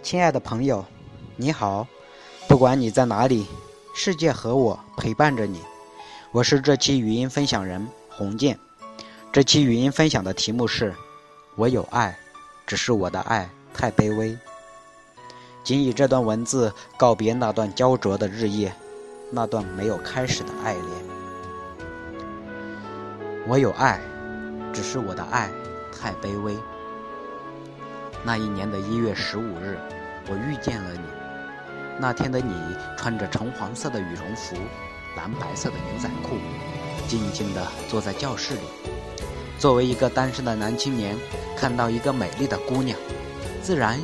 亲爱的朋友，你好，不管你在哪里，世界和我陪伴着你。我是这期语音分享人洪建。这期语音分享的题目是：我有爱，只是我的爱太卑微。仅以这段文字告别那段焦灼的日夜，那段没有开始的爱恋。我有爱，只是我的爱太卑微。那一年的一月十五日，我遇见了你。那天的你穿着橙黄色的羽绒服，蓝白色的牛仔裤，静静地坐在教室里。作为一个单身的男青年，看到一个美丽的姑娘，自然